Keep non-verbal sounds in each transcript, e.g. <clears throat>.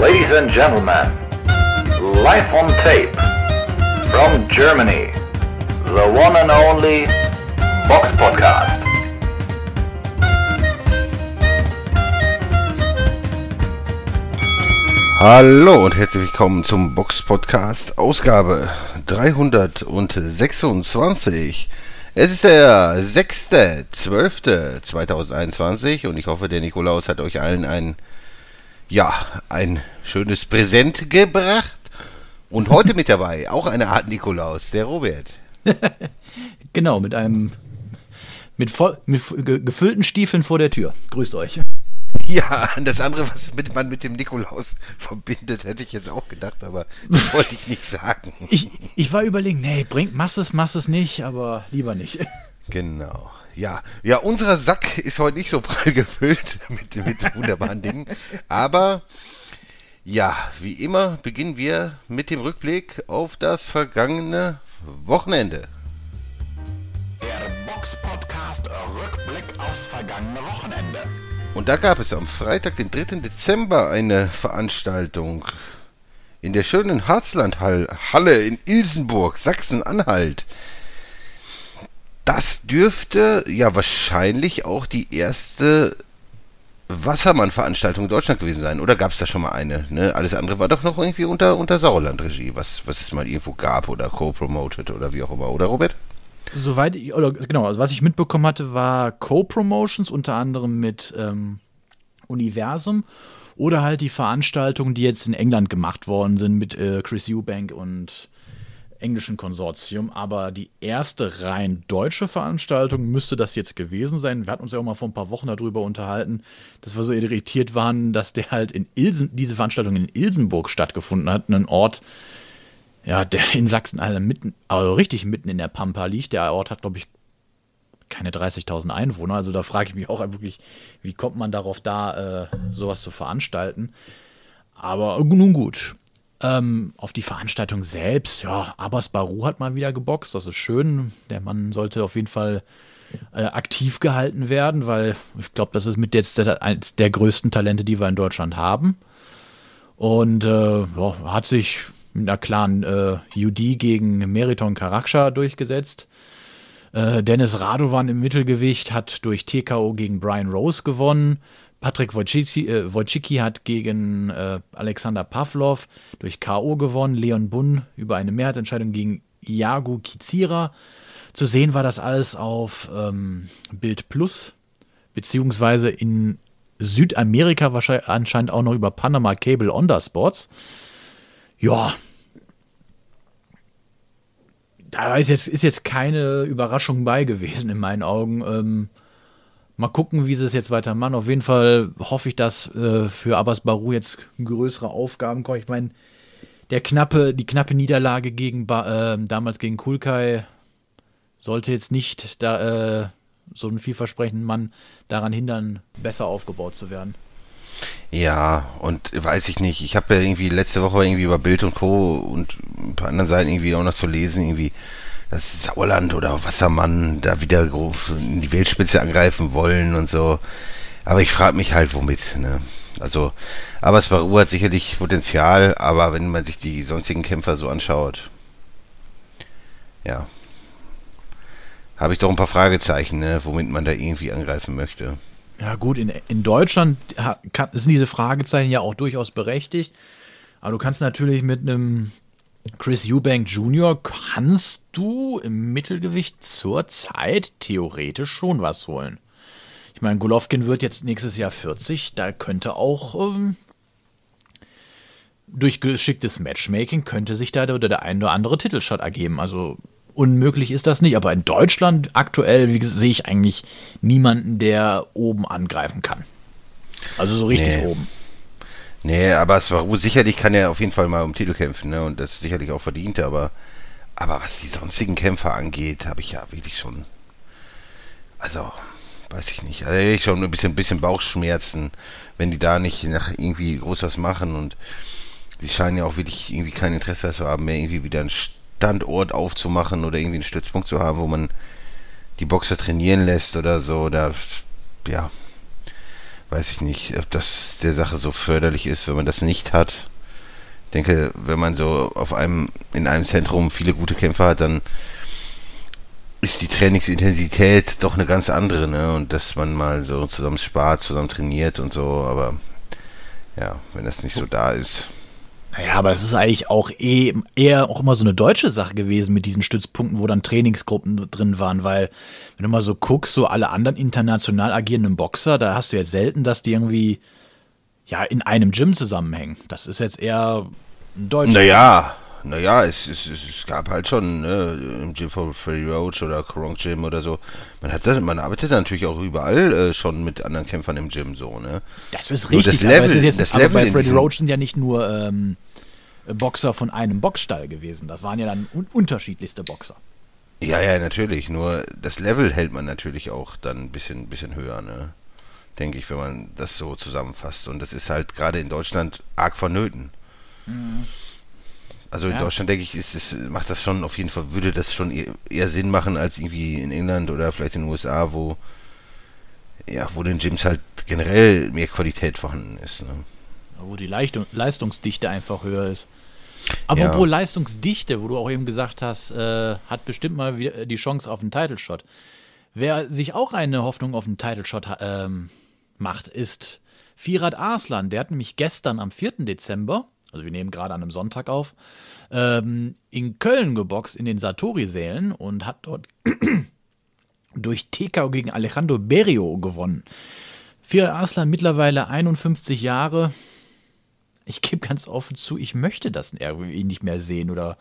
Ladies and gentlemen, live on tape from Germany, the one and only Box Podcast. Hallo und herzlich willkommen zum Box Podcast Ausgabe 326. Es ist der 6.12.2021 und ich hoffe, der Nikolaus hat euch allen ein, ja, ein schönes Präsent gebracht. Und heute mit dabei auch eine Art Nikolaus, der Robert. <laughs> genau, mit einem mit, voll, mit gefüllten Stiefeln vor der Tür. Grüßt euch. Ja, das andere, was man mit dem Nikolaus verbindet, hätte ich jetzt auch gedacht, aber das <laughs> wollte ich nicht sagen. Ich, ich war überlegen, nee, bringt Masses, Masses nicht, aber lieber nicht. Genau. Ja, ja, unser Sack ist heute nicht so <laughs> prall gefüllt mit, mit wunderbaren Dingen. Aber ja, wie immer beginnen wir mit dem Rückblick auf das vergangene Wochenende. Der Box Podcast Rückblick aufs vergangene Wochenende. Und da gab es am Freitag, den 3. Dezember, eine Veranstaltung in der schönen Harzlandhalle in Ilsenburg, Sachsen-Anhalt. Das dürfte ja wahrscheinlich auch die erste Wassermann-Veranstaltung in Deutschland gewesen sein. Oder gab es da schon mal eine? Ne? Alles andere war doch noch irgendwie unter, unter Sauerland-Regie, was, was es mal irgendwo gab oder co-promoted oder wie auch immer. Oder Robert? Soweit ich, oder genau, also was ich mitbekommen hatte, war Co-Promotions, unter anderem mit ähm, Universum oder halt die Veranstaltungen, die jetzt in England gemacht worden sind mit äh, Chris Eubank und englischen Konsortium. Aber die erste rein deutsche Veranstaltung müsste das jetzt gewesen sein. Wir hatten uns ja auch mal vor ein paar Wochen darüber unterhalten, dass wir so irritiert waren, dass der halt in Ilsen, diese Veranstaltung in Ilsenburg stattgefunden hat, einen Ort, ja, der in Sachsen alle mitten, also richtig mitten in der Pampa liegt. Der Ort hat, glaube ich, keine 30.000 Einwohner. Also da frage ich mich auch wirklich, wie kommt man darauf da, äh, sowas zu veranstalten. Aber nun gut. Ähm, auf die Veranstaltung selbst, ja, Abbas Baru hat mal wieder geboxt, das ist schön. Der Mann sollte auf jeden Fall äh, aktiv gehalten werden, weil ich glaube, das ist mit jetzt der, eines der größten Talente, die wir in Deutschland haben. Und äh, ja, hat sich mit einer klaren äh, UD gegen Meriton Karakscha durchgesetzt. Äh, Dennis Radovan im Mittelgewicht hat durch TKO gegen Brian Rose gewonnen. Patrick Wojcicki, äh, hat gegen äh, Alexander Pavlov durch K.O. gewonnen. Leon Bunn über eine Mehrheitsentscheidung gegen Iago Kizira. Zu sehen war das alles auf ähm, Bild Plus, beziehungsweise in Südamerika wahrscheinlich anscheinend auch noch über Panama Cable Ondersports. Ja. Da ist jetzt, ist jetzt keine Überraschung bei gewesen in meinen Augen. Ähm, Mal gucken, wie sie es jetzt weitermachen. Auf jeden Fall hoffe ich, dass äh, für Abbas Baru jetzt größere Aufgaben kommen. Ich meine, der knappe, die knappe Niederlage gegen ba äh, damals gegen Kulkai sollte jetzt nicht da, äh, so einen vielversprechenden Mann daran hindern, besser aufgebaut zu werden. Ja, und weiß ich nicht. Ich habe ja irgendwie letzte Woche irgendwie über Bild und Co. und ein paar anderen Seiten irgendwie auch noch zu lesen, irgendwie dass Sauerland oder Wassermann da wieder in die Weltspitze angreifen wollen und so. Aber ich frage mich halt, womit. Ne? Also, aber Baru hat sicherlich Potenzial, aber wenn man sich die sonstigen Kämpfer so anschaut, ja, habe ich doch ein paar Fragezeichen, ne, womit man da irgendwie angreifen möchte. Ja, gut, in, in Deutschland sind diese Fragezeichen ja auch durchaus berechtigt. Aber du kannst natürlich mit einem Chris Eubank Jr. kannst du im Mittelgewicht zurzeit theoretisch schon was holen. Ich meine, Golovkin wird jetzt nächstes Jahr 40, da könnte auch ähm, durch geschicktes Matchmaking könnte sich da der, der ein oder andere Titelshot ergeben. Also unmöglich ist das nicht, aber in Deutschland aktuell wie, sehe ich eigentlich niemanden, der oben angreifen kann. Also so richtig nee. oben. Nee, aber es war sicherlich kann er auf jeden Fall mal um Titel kämpfen, ne? Und das sicherlich auch verdient, aber aber was die sonstigen Kämpfer angeht, habe ich ja wirklich schon also weiß ich nicht, also ich schon ein bisschen bisschen Bauchschmerzen, wenn die da nicht nach irgendwie groß was machen und die scheinen ja auch wirklich irgendwie kein Interesse zu haben, mehr irgendwie wieder einen Standort aufzumachen oder irgendwie einen Stützpunkt zu haben, wo man die Boxer trainieren lässt oder so, da ja, weiß ich nicht, ob das der Sache so förderlich ist, wenn man das nicht hat. Ich denke, wenn man so auf einem, in einem Zentrum viele gute Kämpfer hat, dann ist die Trainingsintensität doch eine ganz andere, ne? Und dass man mal so zusammen spart, zusammen trainiert und so, aber ja, wenn das nicht so da ist. Naja, aber es ist eigentlich auch eh, eher auch immer so eine deutsche Sache gewesen mit diesen Stützpunkten, wo dann Trainingsgruppen drin waren, weil wenn du mal so guckst, so alle anderen international agierenden Boxer, da hast du jetzt selten, dass die irgendwie ja in einem Gym zusammenhängen. Das ist jetzt eher ein deutsches. Naja, naja, es, es, es gab halt schon ne, im Gym von Freddy Roach oder Krong Gym oder so. Man hat das, man arbeitet natürlich auch überall äh, schon mit anderen Kämpfern im Gym so, ne? Das ist richtig, das Level, aber, es ist jetzt, das aber bei Freddy Roach sind ja nicht nur ähm, Boxer von einem Boxstall gewesen. Das waren ja dann un unterschiedlichste Boxer. Ja, ja, natürlich. Nur das Level hält man natürlich auch dann ein bisschen, bisschen höher, ne? Denke ich, wenn man das so zusammenfasst. Und das ist halt gerade in Deutschland arg vonnöten. Mhm. Also in ja. Deutschland denke ich, ist es, macht das schon auf jeden Fall, würde das schon eher, eher, Sinn machen als irgendwie in England oder vielleicht in den USA, wo ja, wo den Gyms halt generell mehr Qualität vorhanden ist. Ne? Wo die Leistung, Leistungsdichte einfach höher ist. Apropos ja. Leistungsdichte, wo du auch eben gesagt hast, äh, hat bestimmt mal die Chance auf einen Title Shot. Wer sich auch eine Hoffnung auf einen Title Shot ähm, macht, ist Firat Arslan. Der hat nämlich gestern am 4. Dezember also wir nehmen gerade an einem Sonntag auf, ähm, in Köln geboxt in den Satori-Sälen und hat dort <clears throat> durch TKO gegen Alejandro Berio gewonnen. Firat Arslan mittlerweile 51 Jahre. Ich gebe ganz offen zu, ich möchte das irgendwie nicht mehr sehen oder.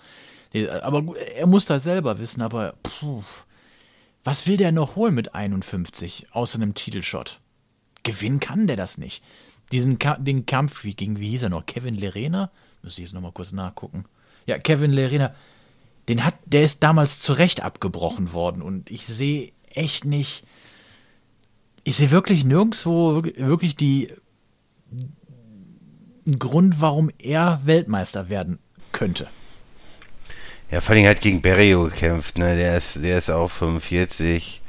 Aber er muss das selber wissen, aber puh, was will der noch holen mit 51 außer einem Titelshot? Gewinnen kann der das nicht diesen Ka den Kampf, gegen, wie hieß er noch? Kevin Lerena? Müsste ich jetzt nochmal kurz nachgucken. Ja, Kevin Lerena, den hat, der ist damals zu Recht abgebrochen worden und ich sehe echt nicht, ich sehe wirklich nirgendwo wirklich die, einen Grund, warum er Weltmeister werden könnte. Ja, vor allem hat gegen Berrio gekämpft, ne? Der ist, der ist auch 45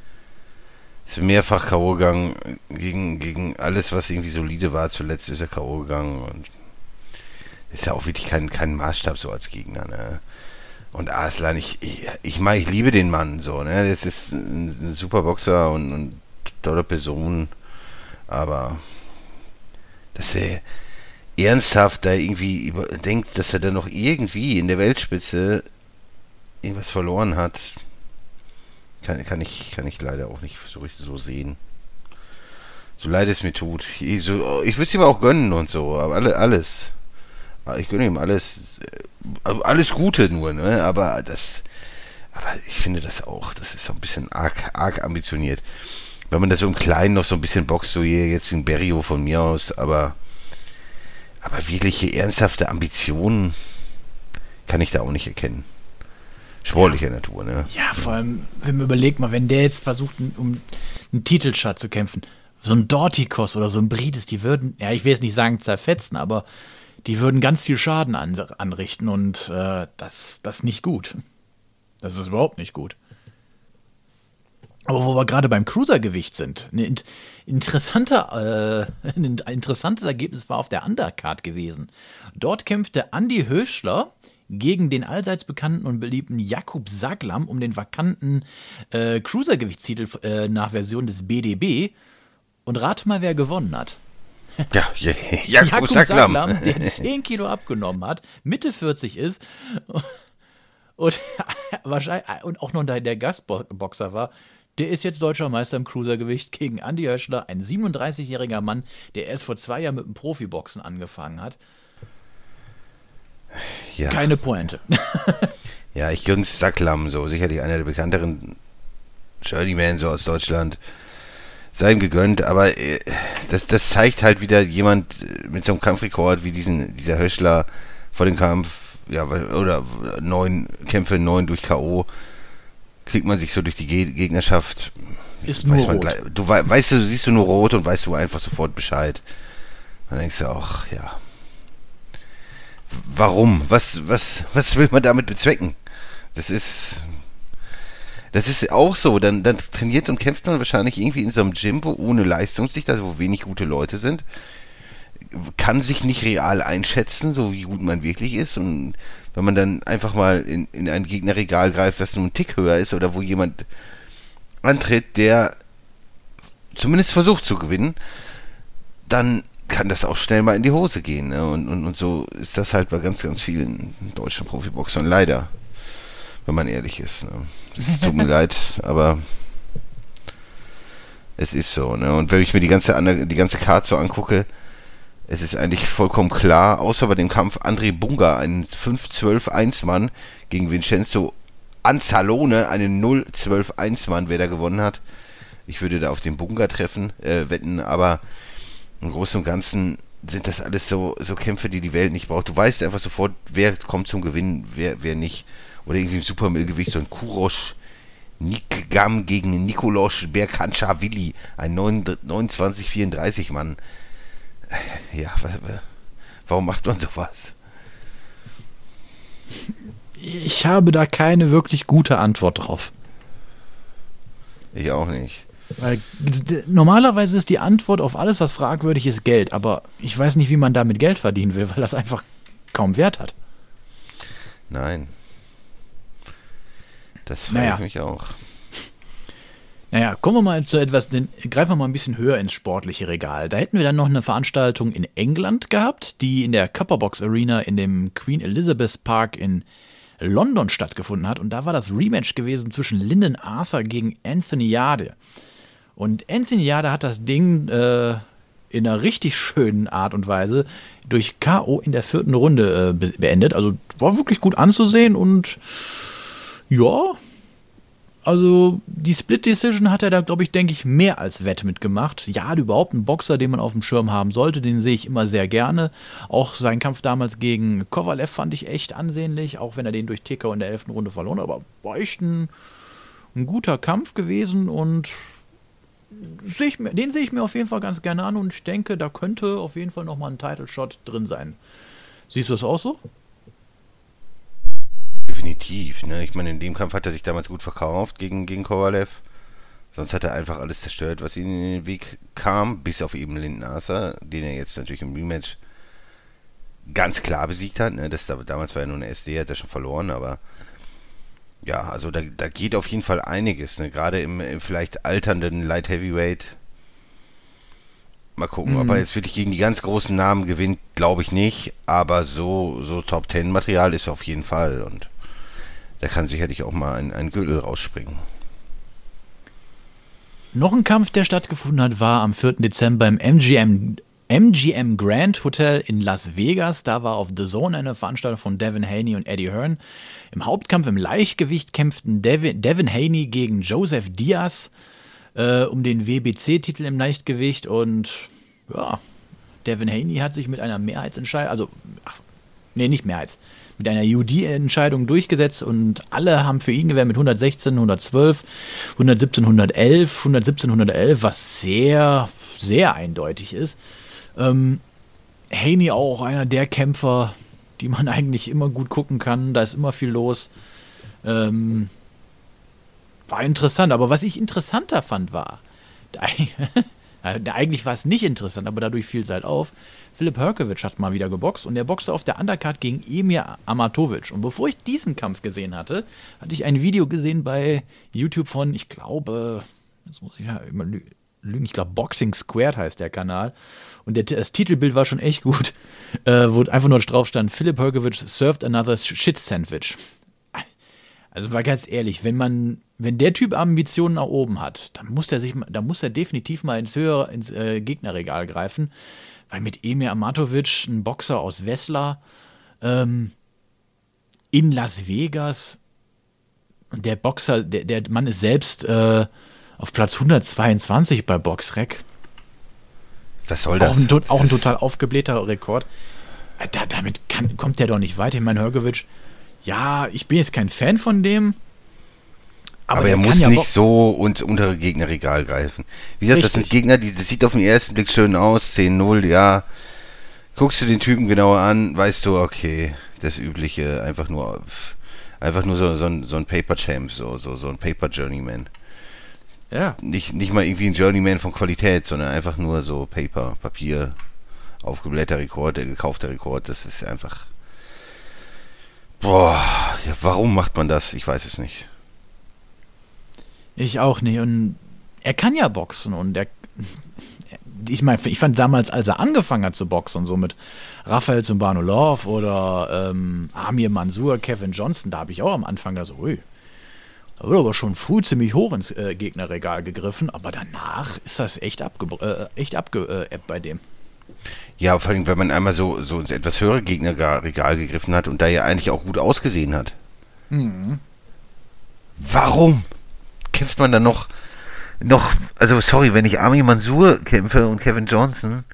ist mehrfach K.O. gegangen gegen, gegen alles, was irgendwie solide war. Zuletzt ist er K.O. gegangen und ist ja auch wirklich kein, kein Maßstab so als Gegner, ne? Und Arslan, ich, ich, ich meine, ich liebe den Mann so, ne? Das ist ein, ein super Boxer und, und tolle Person, aber dass er ernsthaft da irgendwie denkt, dass er dann noch irgendwie in der Weltspitze irgendwas verloren hat, kann, kann, ich, kann ich leider auch nicht so richtig so sehen. So leid es mir tut. Ich, so, ich würde es ihm auch gönnen und so, aber alle, alles. Ich gönne ihm alles. Also alles Gute nur, ne? Aber das. Aber ich finde das auch, das ist so ein bisschen arg, arg ambitioniert. Wenn man das so im Kleinen noch so ein bisschen boxt, so hier jetzt in Berrio von mir aus, aber. Aber wirkliche ernsthafte Ambitionen kann ich da auch nicht erkennen sportlicher ja. Natur. Ne? Ja, vor allem, wenn man überlegt mal, wenn der jetzt versucht, um einen Titelshot zu kämpfen, so ein Dortikos oder so ein Brides, die würden, ja, ich will jetzt nicht sagen zerfetzen, aber die würden ganz viel Schaden an, anrichten und äh, das, das nicht gut. Das ist überhaupt nicht gut. Aber wo wir gerade beim Cruisergewicht sind, ein interessanter, äh, <laughs> ein interessantes Ergebnis war auf der Undercard gewesen. Dort kämpfte Andy Höschler gegen den allseits bekannten und beliebten Jakub Saglam um den vakanten äh, Cruisergewichtstitel äh, nach Version des BDB. Und rate mal, wer gewonnen hat. Ja, <laughs> Jakub, Jakub Saglam. Saglam, der <laughs> 10 Kilo abgenommen hat, Mitte 40 ist <laughs> und wahrscheinlich und auch noch der Gastboxer war, der ist jetzt deutscher Meister im Cruisergewicht gegen Andy Höschler, ein 37-jähriger Mann, der erst vor zwei Jahren mit dem Profiboxen angefangen hat. Ja. Keine Pointe. <laughs> ja, ich gönn's Sacklam, so sicherlich einer der bekannteren Journeyman so aus Deutschland. Sei ihm gegönnt, aber äh, das, das zeigt halt wieder jemand mit so einem Kampfrekord wie diesen, dieser Höschler vor dem Kampf, ja, oder neun Kämpfe, neun durch K.O. kriegt man sich so durch die Gegnerschaft. Ist nur rot. Gleich, du weißt du, siehst du nur rot und weißt du einfach sofort Bescheid. Dann denkst du auch, ja, warum? Was, was, was will man damit bezwecken? Das ist. Das ist auch so. Dann, dann trainiert und kämpft man wahrscheinlich irgendwie in so einem Gym, wo ohne Leistungsdicht, also wo wenig gute Leute sind. Kann sich nicht real einschätzen, so wie gut man wirklich ist. Und wenn man dann einfach mal in, in ein Gegnerregal greift, was nur ein Tick höher ist oder wo jemand antritt, der zumindest versucht zu gewinnen, dann kann das auch schnell mal in die Hose gehen. Ne? Und, und, und so ist das halt bei ganz, ganz vielen deutschen Profiboxern leider, wenn man ehrlich ist. Ne? Es tut mir <laughs> leid, aber es ist so. Ne? Und wenn ich mir die ganze, die ganze Karte so angucke, es ist eigentlich vollkommen klar, außer bei dem Kampf André Bunga, ein 5-12-1-Mann gegen Vincenzo Anzalone, einen 0-12-1-Mann, wer da gewonnen hat. Ich würde da auf den Bunga treffen, äh, wetten, aber im Großen und Ganzen sind das alles so, so Kämpfe, die die Welt nicht braucht. Du weißt einfach sofort, wer kommt zum Gewinn, wer, wer nicht. Oder irgendwie im Supermittelgewicht so ein Kurosch Nikgam gegen Nikolosch Berkanschawili, ein 29-34 Mann. Ja, warum macht man sowas? Ich habe da keine wirklich gute Antwort drauf. Ich auch nicht. Weil normalerweise ist die Antwort auf alles, was fragwürdig ist, Geld. Aber ich weiß nicht, wie man damit Geld verdienen will, weil das einfach kaum Wert hat. Nein. Das frage Naja. ich mich auch. Naja, kommen wir mal zu etwas, den, greifen wir mal ein bisschen höher ins sportliche Regal. Da hätten wir dann noch eine Veranstaltung in England gehabt, die in der Copperbox Arena in dem Queen Elizabeth Park in London stattgefunden hat. Und da war das Rematch gewesen zwischen Lyndon Arthur gegen Anthony Jade. Und Anthony Jade hat das Ding äh, in einer richtig schönen Art und Weise durch K.O. in der vierten Runde äh, be beendet. Also war wirklich gut anzusehen und ja, also die Split Decision hat er da, glaube ich, denke ich, mehr als wett mitgemacht. Ja, überhaupt ein Boxer, den man auf dem Schirm haben sollte, den sehe ich immer sehr gerne. Auch sein Kampf damals gegen Kovalev fand ich echt ansehnlich, auch wenn er den durch TK in der elften Runde verloren hat. Aber war echt ein, ein guter Kampf gewesen und ich mir, den sehe ich mir auf jeden Fall ganz gerne an und ich denke, da könnte auf jeden Fall nochmal ein Title Shot drin sein. Siehst du das auch so? Definitiv. Ne? Ich meine, in dem Kampf hat er sich damals gut verkauft gegen, gegen Kovalev. Sonst hat er einfach alles zerstört, was ihm in den Weg kam, bis auf eben Lindnasser, den er jetzt natürlich im Rematch ganz klar besiegt hat. Ne? Das, damals war er nur eine SD, hat er schon verloren, aber ja, also da, da geht auf jeden Fall einiges. Ne? Gerade im, im vielleicht alternden Light Heavyweight. Mal gucken, ob er jetzt wirklich gegen die ganz großen Namen gewinnt, glaube ich nicht. Aber so, so Top Ten Material ist er auf jeden Fall. Und da kann sicherlich auch mal ein, ein Gürtel rausspringen. Noch ein Kampf, der stattgefunden hat, war am 4. Dezember im MGM, MGM Grand Hotel in Las Vegas. Da war auf The Zone eine Veranstaltung von Devin Haney und Eddie Hearn. Im Hauptkampf im Leichtgewicht kämpften Devin, Devin Haney gegen Joseph Diaz äh, um den WBC-Titel im Leichtgewicht. Und ja, Devin Haney hat sich mit einer Mehrheitsentscheidung, also, ach, nee, nicht Mehrheits, mit einer UD-Entscheidung durchgesetzt und alle haben für ihn gewählt mit 116, 112, 117, 111, 117, 111, was sehr, sehr eindeutig ist. Ähm, Haney auch einer der Kämpfer, die man <laughs> eigentlich immer gut gucken kann. Da ist immer viel los. Ähm, war interessant, aber was ich interessanter fand war, <laughs> eigentlich war es nicht interessant, aber dadurch fiel es halt auf. Philipp Herkovic hat mal wieder geboxt und der boxte auf der Undercard gegen Emir Amatovic. Und bevor ich diesen Kampf gesehen hatte, hatte ich ein Video gesehen bei YouTube von, ich glaube, jetzt muss ich ja immer lügen, ich glaube Boxing Squared heißt der Kanal. Und der, das Titelbild war schon echt gut, <laughs> äh, wo einfach nur drauf stand, Philipp Herkovic served another shit sandwich. Also war ganz ehrlich, wenn man, wenn der Typ Ambitionen nach oben hat, dann muss er sich, mal- dann muss er definitiv mal ins höhere, ins äh, Gegnerregal greifen, weil mit Emir Amatovic, ein Boxer aus Wessler, ähm, in Las Vegas, der Boxer, der, der Mann ist selbst äh, auf Platz 122 bei Boxrec. Was soll das? Auch ein, auch ein total aufgeblähter Rekord. Da, damit kann, kommt der doch nicht weiter. Ich meine, Hörgewitsch, ja, ich bin jetzt kein Fan von dem. Aber, der er muss ja nicht so unter untere Gegnerregal greifen. Wie gesagt, das sind Richtig. Gegner, die, das sieht auf den ersten Blick schön aus, 10-0, ja. Guckst du den Typen genauer an, weißt du, okay, das Übliche, einfach nur. Einfach nur so, so, ein, so ein Paper Champ, so, so, so ein Paper Journeyman. Ja. Nicht, nicht mal irgendwie ein Journeyman von Qualität, sondern einfach nur so Paper, Papier, aufgeblähter Rekord, der gekaufte Rekord. Das ist einfach. Boah, ja, warum macht man das? Ich weiß es nicht. Ich auch nicht. Und er kann ja boxen und er. Ich meine, ich fand damals, als er angefangen hat zu boxen, so mit Raphael Zumbanulov oder ähm, Amir Mansour, Kevin Johnson, da habe ich auch am Anfang da so, ui, da wurde aber schon früh ziemlich hoch ins äh, Gegnerregal gegriffen, aber danach ist das echt abge äh, echt abge äh, bei dem. Ja, vor allem, wenn man einmal so, so ins etwas höhere Gegnerregal gegriffen hat und da ja eigentlich auch gut ausgesehen hat. Mhm. Warum kämpft man dann noch, noch, also sorry, wenn ich Armin Mansour kämpfe und Kevin Johnson,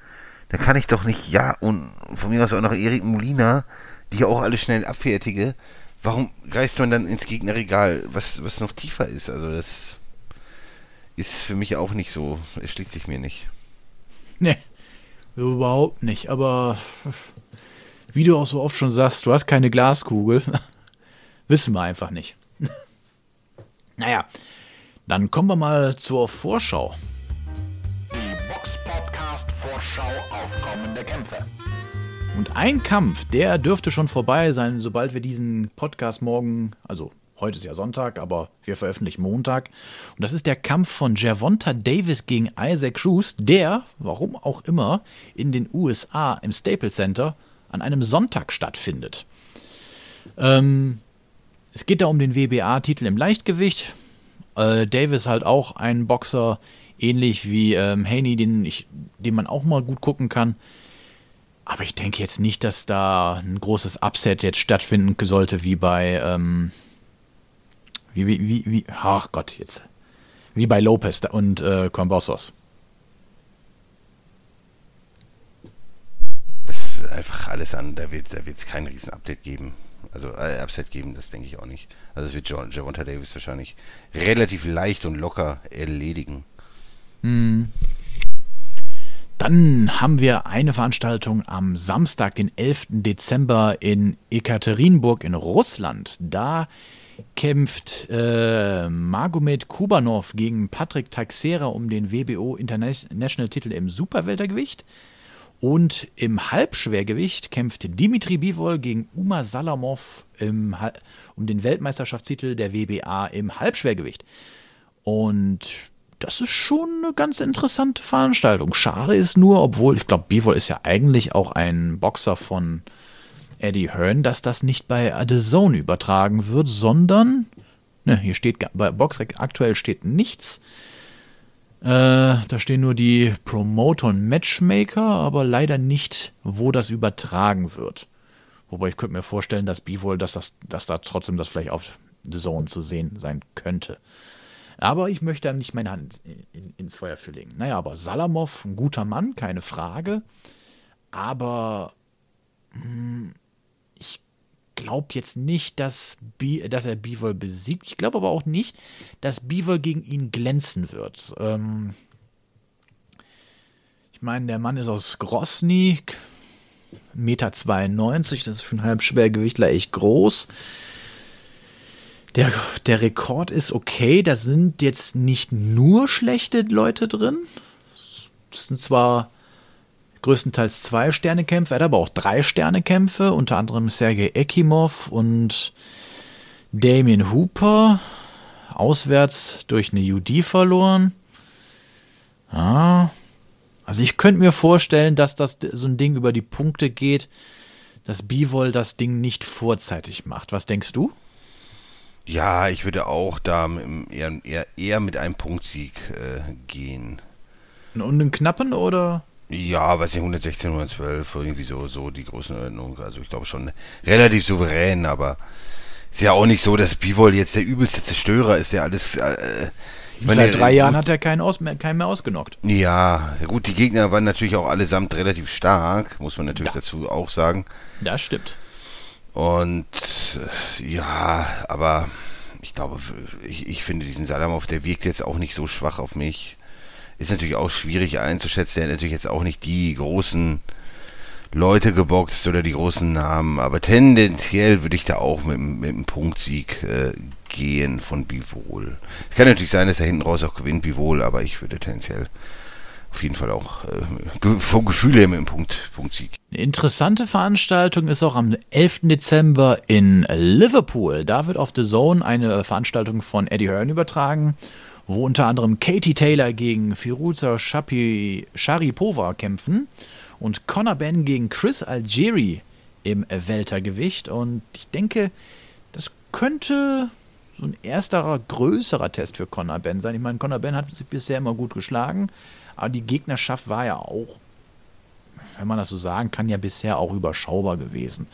dann kann ich doch nicht, ja, und von mir aus auch noch Erik Molina, die ich auch alle schnell abfertige. Warum greift man dann ins Gegnerregal, was, was noch tiefer ist? Also das ist für mich auch nicht so, es schließt sich mir nicht. Nee. Überhaupt nicht, aber wie du auch so oft schon sagst, du hast keine Glaskugel. <laughs> Wissen wir einfach nicht. <laughs> naja, dann kommen wir mal zur Vorschau. Die Box Podcast Vorschau auf kommende Kämpfe. Und ein Kampf, der dürfte schon vorbei sein, sobald wir diesen Podcast morgen, also Heute ist ja Sonntag, aber wir veröffentlichen Montag. Und das ist der Kampf von Gervonta Davis gegen Isaac Cruz, der, warum auch immer, in den USA im Staples Center an einem Sonntag stattfindet. Ähm, es geht da um den WBA-Titel im Leichtgewicht. Äh, Davis halt auch ein Boxer, ähnlich wie ähm, Haney, den, ich, den man auch mal gut gucken kann. Aber ich denke jetzt nicht, dass da ein großes Upset jetzt stattfinden sollte, wie bei ähm, wie, wie, wie, wie, ach Gott, jetzt. Wie bei Lopez und äh, Combossos. Das ist einfach alles an, da wird es da kein Riesen-Update geben. Also äh, Upset geben, das denke ich auch nicht. Also es wird John, Javonta Davis wahrscheinlich relativ leicht und locker erledigen. Hm. Dann haben wir eine Veranstaltung am Samstag, den 11. Dezember in Ekaterinburg in Russland. Da kämpft äh, Magomed Kubanov gegen Patrick Taxera um den WBO International Titel im Superweltergewicht. Und im Halbschwergewicht kämpft Dimitri Bivol gegen Uma Salamov im, um den Weltmeisterschaftstitel der WBA im Halbschwergewicht. Und das ist schon eine ganz interessante Veranstaltung. Schade ist nur, obwohl ich glaube, Bivol ist ja eigentlich auch ein Boxer von Eddie Hearn, dass das nicht bei The Zone übertragen wird, sondern, ne, hier steht, bei Boxrec aktuell steht nichts. Äh, da stehen nur die Promoter und Matchmaker, aber leider nicht, wo das übertragen wird. Wobei ich könnte mir vorstellen, dass Bivol, dass, das, dass da trotzdem das vielleicht auf The Zone zu sehen sein könnte. Aber ich möchte da nicht meine Hand in, in, ins Feuer für legen. Naja, aber Salamov, ein guter Mann, keine Frage. Aber mh, hm, glaube jetzt nicht, dass, Be dass er Bivol besiegt. Ich glaube aber auch nicht, dass Bivol gegen ihn glänzen wird. Ähm ich meine, der Mann ist aus Grosny, 1,92 Meter, das ist für ein Halbschwergewichtler echt groß. Der, der Rekord ist okay, da sind jetzt nicht nur schlechte Leute drin. Das sind zwar größtenteils zwei Sterne-Kämpfe. Er hat aber auch drei Sterne-Kämpfe, unter anderem Sergei Ekimov und Damien Hooper. Auswärts durch eine UD verloren. Ja. Also ich könnte mir vorstellen, dass das so ein Ding über die Punkte geht, dass Bivol das Ding nicht vorzeitig macht. Was denkst du? Ja, ich würde auch da eher, eher, eher mit einem Punktsieg äh, gehen. Und einen knappen oder? Ja, weiß nicht, 116, 112, irgendwie so, so die Größenordnung. Also ich glaube schon relativ souverän, aber ist ja auch nicht so, dass Bivol jetzt der übelste Zerstörer ist, der alles. Äh, Seit meine, drei Jahren hat er keinen, aus, keinen mehr ausgenockt. Ja, gut, die Gegner waren natürlich auch allesamt relativ stark, muss man natürlich ja. dazu auch sagen. Das stimmt. Und äh, ja, aber ich glaube, ich, ich finde diesen Salamov, der wirkt jetzt auch nicht so schwach auf mich ist natürlich auch schwierig einzuschätzen. Er hat natürlich jetzt auch nicht die großen Leute geboxt oder die großen Namen, aber tendenziell würde ich da auch mit, mit einem Punktsieg äh, gehen von Bivol. Es kann natürlich sein, dass er hinten raus auch gewinnt, Bivol, aber ich würde tendenziell auf jeden Fall auch äh, Gefühl her mit dem Punkt, Punktsieg. Eine interessante Veranstaltung ist auch am 11. Dezember in Liverpool. Da wird auf The Zone eine Veranstaltung von Eddie Hearn übertragen, wo unter anderem Katie Taylor gegen Firuza Sharipova kämpfen und Conor Ben gegen Chris Algieri im Weltergewicht. Und ich denke, das könnte so ein erster größerer Test für Conor Ben sein. Ich meine, Conor Ben hat sich bisher immer gut geschlagen, aber die Gegnerschaft war ja auch, wenn man das so sagen kann, ja bisher auch überschaubar gewesen.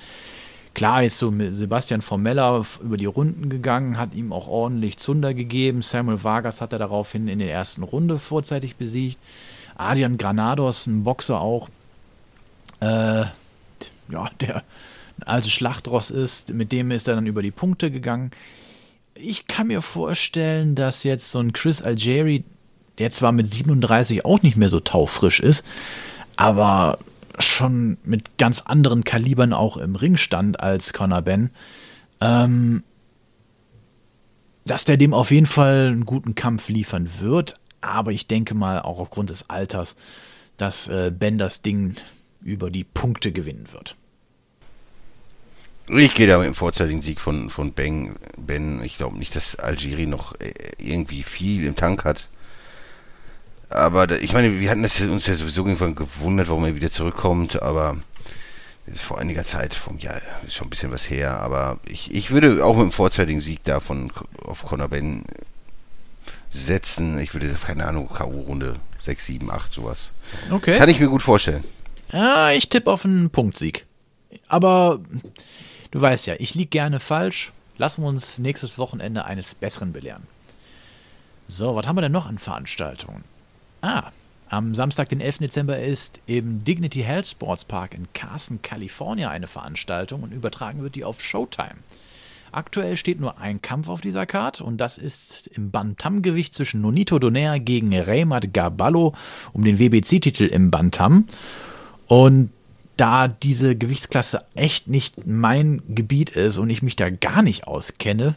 Klar, ist so Sebastian Formella über die Runden gegangen, hat ihm auch ordentlich Zunder gegeben. Samuel Vargas hat er daraufhin in der ersten Runde vorzeitig besiegt. Adrian Granados, ein Boxer auch, äh, ja, der ein altes Schlachtross ist, mit dem ist er dann über die Punkte gegangen. Ich kann mir vorstellen, dass jetzt so ein Chris Algeri, der zwar mit 37 auch nicht mehr so taufrisch ist, aber schon mit ganz anderen Kalibern auch im Ring stand als Conor Ben, ähm, dass der dem auf jeden Fall einen guten Kampf liefern wird. Aber ich denke mal auch aufgrund des Alters, dass äh, Ben das Ding über die Punkte gewinnen wird. Ich gehe da mit dem vorzeitigen Sieg von, von ben. Ich glaube nicht, dass Algeri noch äh, irgendwie viel im Tank hat. Aber da, ich meine, wir hatten das uns ja sowieso irgendwann gewundert, warum er wieder zurückkommt, aber das ist vor einiger Zeit, vom Jahr, ist schon ein bisschen was her, aber ich, ich würde auch mit dem vorzeitigen Sieg davon auf Conor Ben setzen. Ich würde, keine Ahnung, K.O.-Runde 6, 7, 8, sowas. Okay. Kann ich mir gut vorstellen. Ja, ich tippe auf einen Punktsieg. Aber du weißt ja, ich liege gerne falsch. Lassen wir uns nächstes Wochenende eines Besseren belehren. So, was haben wir denn noch an Veranstaltungen? Ah, am Samstag, den 11. Dezember, ist im Dignity Health Sports Park in Carson, Kalifornien eine Veranstaltung und übertragen wird die auf Showtime. Aktuell steht nur ein Kampf auf dieser Karte und das ist im Bantam-Gewicht zwischen Nonito Donaire gegen Raymond Garballo um den WBC-Titel im Bantam. Und da diese Gewichtsklasse echt nicht mein Gebiet ist und ich mich da gar nicht auskenne,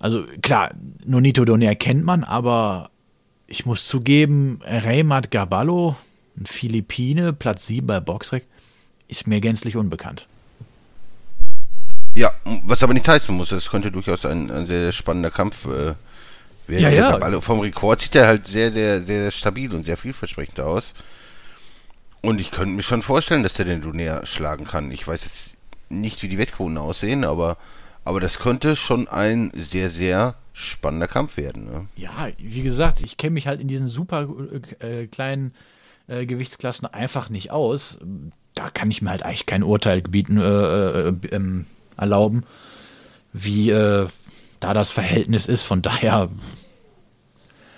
also klar, Nonito Donaire kennt man, aber ich muss zugeben, Raymond Garballo, ein Philippine, Platz 7 bei Boxrec, ist mir gänzlich unbekannt. Ja, was aber nicht heißen muss, es könnte durchaus ein, ein sehr spannender Kampf äh, werden. Ja, ja. Also vom Rekord sieht er halt sehr, sehr, sehr stabil und sehr vielversprechend aus. Und ich könnte mir schon vorstellen, dass der den Donaire schlagen kann. Ich weiß jetzt nicht, wie die Wettquoten aussehen, aber, aber das könnte schon ein sehr, sehr spannender Kampf werden. Ne? Ja, wie gesagt, ich kenne mich halt in diesen super äh, kleinen äh, Gewichtsklassen einfach nicht aus. Da kann ich mir halt eigentlich kein Urteil gebieten, äh, äh ähm, erlauben, wie äh, da das Verhältnis ist. Von daher,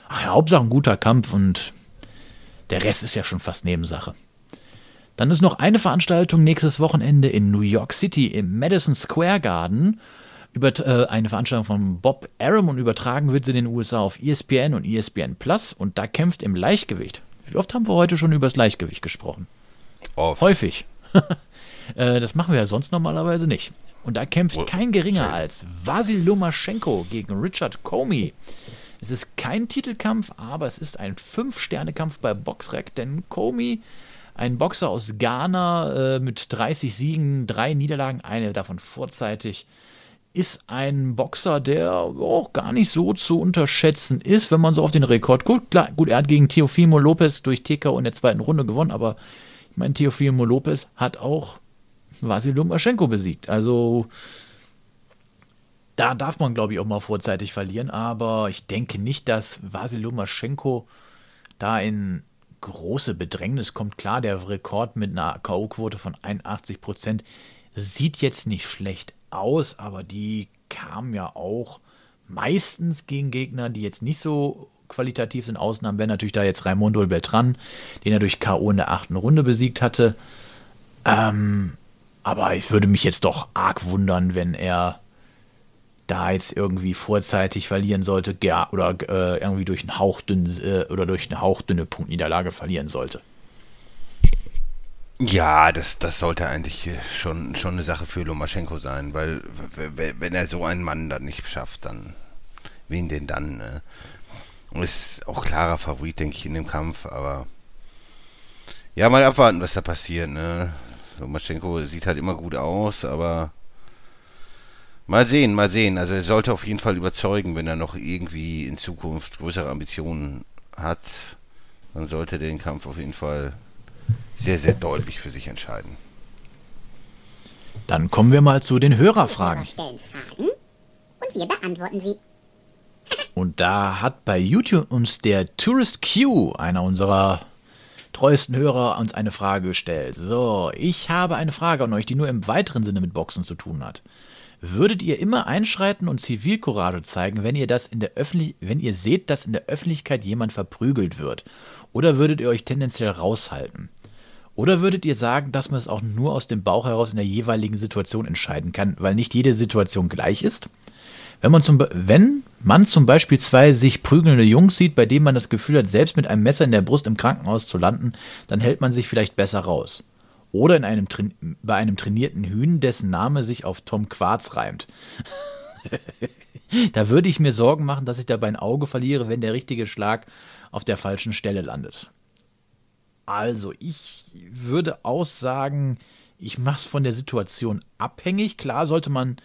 ach Hauptsache ein guter Kampf und der Rest ist ja schon fast Nebensache. Dann ist noch eine Veranstaltung nächstes Wochenende in New York City im Madison Square Garden über äh, eine Veranstaltung von Bob Arum und übertragen wird sie in den USA auf ESPN und ESPN Plus und da kämpft im Leichtgewicht. Wie oft haben wir heute schon über das Leichtgewicht gesprochen? Oft. Häufig. <laughs> äh, das machen wir ja sonst normalerweise nicht. Und da kämpft oh, kein geringer als Vasil Lomaschenko gegen Richard Comey. Es ist kein Titelkampf, aber es ist ein Fünf-Sterne-Kampf bei Boxrec, denn Comey, ein Boxer aus Ghana äh, mit 30 Siegen, drei Niederlagen, eine davon vorzeitig, ist ein Boxer, der auch gar nicht so zu unterschätzen ist, wenn man so auf den Rekord guckt. Klar, gut, er hat gegen Teofimo Lopez durch TKO in der zweiten Runde gewonnen, aber ich meine, Teofimo Lopez hat auch Vasil Lomachenko besiegt. Also da darf man, glaube ich, auch mal vorzeitig verlieren, aber ich denke nicht, dass Vasil Lomachenko da in große Bedrängnis kommt. Klar, der Rekord mit einer K.O.-Quote von 81 Prozent sieht jetzt nicht schlecht aus, aber die kamen ja auch meistens gegen Gegner, die jetzt nicht so qualitativ sind. Ausnahmen wäre natürlich da jetzt Raimundo Beltran, den er durch K.O. in der achten Runde besiegt hatte. Ähm, aber ich würde mich jetzt doch arg wundern, wenn er da jetzt irgendwie vorzeitig verlieren sollte, ja, oder äh, irgendwie durch, einen hauchdünne, äh, oder durch eine hauchdünne Punktniederlage verlieren sollte. Ja, das, das sollte eigentlich schon, schon eine Sache für Lomaschenko sein, weil wenn er so einen Mann dann nicht schafft, dann wen denn dann? Ne? Und ist auch klarer Favorit, denke ich, in dem Kampf, aber ja, mal abwarten, was da passiert. Ne? Lomaschenko sieht halt immer gut aus, aber mal sehen, mal sehen. Also er sollte auf jeden Fall überzeugen, wenn er noch irgendwie in Zukunft größere Ambitionen hat, dann sollte er den Kampf auf jeden Fall sehr, sehr deutlich für sich entscheiden. Dann kommen wir mal zu den Hörerfragen. Fragen und wir beantworten sie. <laughs> Und da hat bei YouTube uns der Tourist Q, einer unserer treuesten Hörer, uns eine Frage gestellt. So, ich habe eine Frage an euch, die nur im weiteren Sinne mit Boxen zu tun hat. Würdet ihr immer einschreiten und Zivilcourage zeigen, wenn ihr das in der Öffentlich wenn ihr seht, dass in der Öffentlichkeit jemand verprügelt wird? Oder würdet ihr euch tendenziell raushalten? Oder würdet ihr sagen, dass man es auch nur aus dem Bauch heraus in der jeweiligen Situation entscheiden kann, weil nicht jede Situation gleich ist? Wenn man, zum, wenn man zum Beispiel zwei sich prügelnde Jungs sieht, bei denen man das Gefühl hat, selbst mit einem Messer in der Brust im Krankenhaus zu landen, dann hält man sich vielleicht besser raus. Oder in einem, bei einem trainierten Hühn, dessen Name sich auf Tom Quarz reimt. <laughs> da würde ich mir Sorgen machen, dass ich dabei ein Auge verliere, wenn der richtige Schlag auf der falschen Stelle landet. Also, ich würde aussagen, ich mache es von der Situation abhängig. Klar sollte man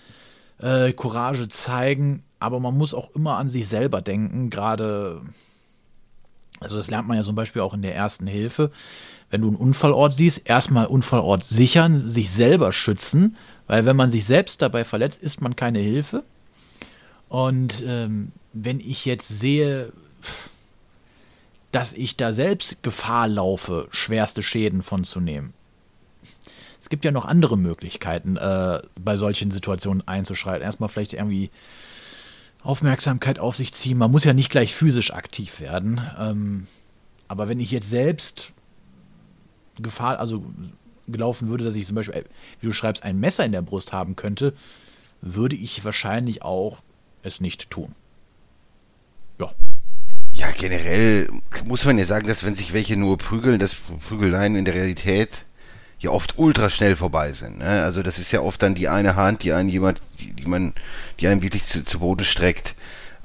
äh, Courage zeigen, aber man muss auch immer an sich selber denken. Gerade, also das lernt man ja zum Beispiel auch in der ersten Hilfe. Wenn du einen Unfallort siehst, erstmal Unfallort sichern, sich selber schützen, weil wenn man sich selbst dabei verletzt, ist man keine Hilfe. Und ähm, wenn ich jetzt sehe, dass ich da selbst Gefahr laufe, schwerste Schäden von zu nehmen. Es gibt ja noch andere Möglichkeiten, äh, bei solchen Situationen einzuschreiten. Erstmal vielleicht irgendwie Aufmerksamkeit auf sich ziehen. Man muss ja nicht gleich physisch aktiv werden. Ähm, aber wenn ich jetzt selbst Gefahr, also gelaufen würde, dass ich zum Beispiel, wie du schreibst, ein Messer in der Brust haben könnte, würde ich wahrscheinlich auch es nicht tun. Ja. Ja, generell muss man ja sagen, dass wenn sich welche nur prügeln, dass Prügeleien in der Realität ja oft ultra schnell vorbei sind. Ne? Also das ist ja oft dann die eine Hand, die einen jemand, die, die man, die einen wirklich zu, zu Boden streckt.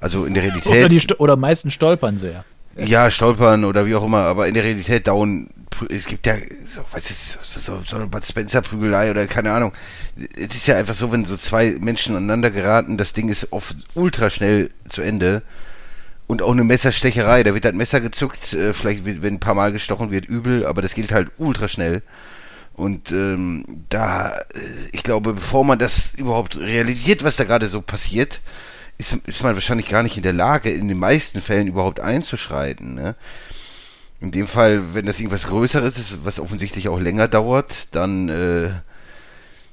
Also in der Realität. Oder, die, oder meisten stolpern sehr. Ja, stolpern oder wie auch immer, aber in der Realität dauern, es gibt ja, so, was ist, so, so, so eine Bud Spencer-Prügelei oder keine Ahnung. Es ist ja einfach so, wenn so zwei Menschen aneinander geraten, das Ding ist oft ultra schnell zu Ende und auch eine Messerstecherei, da wird halt Messer gezuckt, äh, vielleicht wird, wenn ein paar Mal gestochen wird, übel, aber das geht halt ultra schnell. Und ähm, da, äh, ich glaube, bevor man das überhaupt realisiert, was da gerade so passiert, ist, ist man wahrscheinlich gar nicht in der Lage, in den meisten Fällen überhaupt einzuschreiten. Ne? In dem Fall, wenn das irgendwas Größeres ist, was offensichtlich auch länger dauert, dann äh,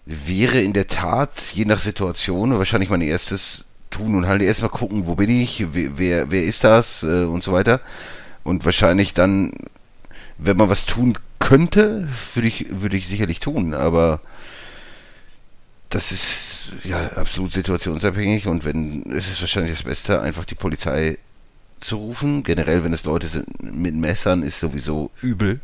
wäre in der Tat, je nach Situation, wahrscheinlich mein erstes tun und halt erstmal gucken, wo bin ich, wer, wer ist das äh, und so weiter. Und wahrscheinlich dann, wenn man was tun könnte, würde ich, würde ich sicherlich tun, aber das ist ja absolut situationsabhängig und wenn, es ist wahrscheinlich das Beste, einfach die Polizei zu rufen. Generell, wenn es Leute sind mit Messern, ist sowieso übel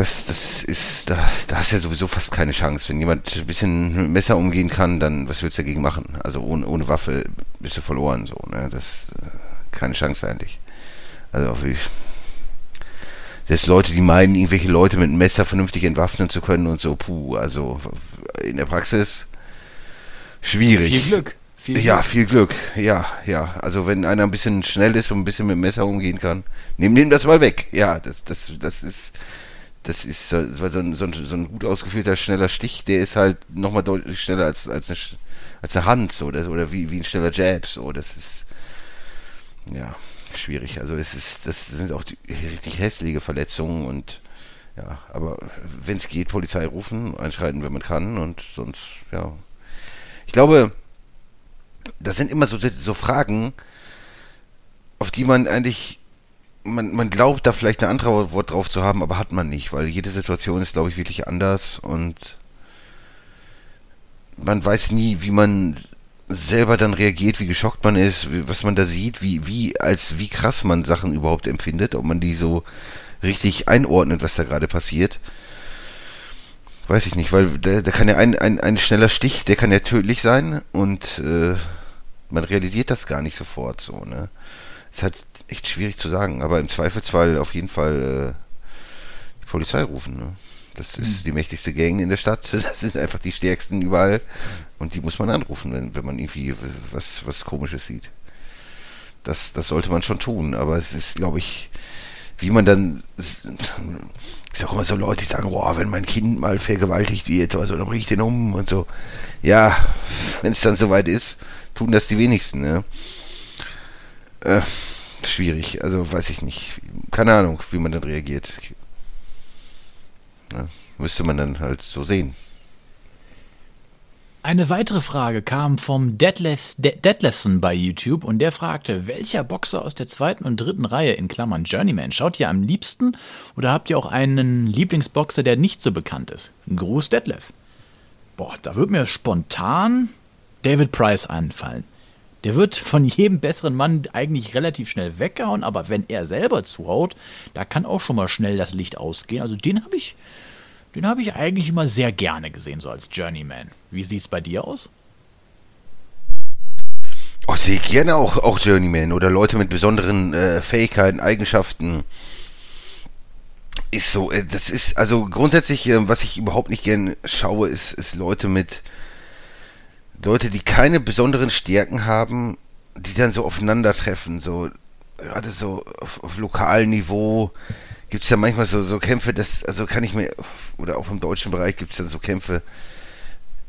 das, das ist, da, da hast du ja sowieso fast keine Chance. Wenn jemand ein bisschen mit Messer umgehen kann, dann was willst du dagegen machen? Also ohne, ohne Waffe bist du verloren, so, ne? Das äh, keine Chance eigentlich. Also auch wie. Selbst Leute, die meinen, irgendwelche Leute mit einem Messer vernünftig entwaffnen zu können und so, puh, also in der Praxis schwierig. Viel Glück. Viel ja, Glück. viel Glück. Ja, ja. Also wenn einer ein bisschen schnell ist und ein bisschen mit dem Messer umgehen kann, nimm dem das mal weg. Ja, das, das, das ist das ist so, so, ein, so, ein, gut ausgeführter, schneller Stich, der ist halt nochmal deutlich schneller als, als, eine, als eine Hand, so, oder, oder wie, wie ein schneller Jab, so, das ist, ja, schwierig. Also, es ist, das sind auch die, richtig hässliche Verletzungen und, ja, aber wenn es geht, Polizei rufen, einschreiten, wenn man kann und sonst, ja. Ich glaube, das sind immer so, so Fragen, auf die man eigentlich man, man glaubt da vielleicht eine andere Wort drauf zu haben, aber hat man nicht, weil jede Situation ist, glaube ich, wirklich anders und man weiß nie, wie man selber dann reagiert, wie geschockt man ist, was man da sieht, wie, wie, als wie krass man Sachen überhaupt empfindet, ob man die so richtig einordnet, was da gerade passiert. Weiß ich nicht, weil da, da kann ja ein, ein, ein schneller Stich, der kann ja tödlich sein und äh, man realisiert das gar nicht sofort so, ne? Ist halt echt schwierig zu sagen, aber im Zweifelsfall auf jeden Fall äh, die Polizei rufen, ne? Das ist die mächtigste Gang in der Stadt. <laughs> Das sind einfach die stärksten überall. Und die muss man anrufen, wenn, wenn man irgendwie was, was Komisches sieht. Das, das sollte man schon tun. Aber es ist, glaube ich, wie man dann. Ist auch immer so Leute, die sagen, boah, wenn mein Kind mal vergewaltigt wird, also dann bringe ich den um und so. Ja, wenn es dann soweit ist, tun das die wenigsten, ne? Äh, schwierig, also weiß ich nicht. Keine Ahnung, wie man dann reagiert. Ja, müsste man dann halt so sehen. Eine weitere Frage kam vom Detlefs, De Detlefson bei YouTube und der fragte, welcher Boxer aus der zweiten und dritten Reihe in Klammern Journeyman schaut ihr am liebsten oder habt ihr auch einen Lieblingsboxer, der nicht so bekannt ist? Gruß Detlef. Boah, da wird mir spontan David Price anfallen. Der wird von jedem besseren Mann eigentlich relativ schnell weggehauen, aber wenn er selber zuhaut, da kann auch schon mal schnell das Licht ausgehen. Also den habe ich, den habe ich eigentlich immer sehr gerne gesehen, so als Journeyman. Wie sieht's bei dir aus? Oh, sehe gerne auch, auch Journeyman oder Leute mit besonderen äh, Fähigkeiten, Eigenschaften. Ist so, äh, das ist, also grundsätzlich, äh, was ich überhaupt nicht gern schaue, ist, ist Leute mit, Leute, die keine besonderen Stärken haben, die dann so aufeinandertreffen, so, gerade so auf, auf lokalem Niveau gibt es ja manchmal so, so Kämpfe, das, also kann ich mir, oder auch im deutschen Bereich gibt es dann so Kämpfe,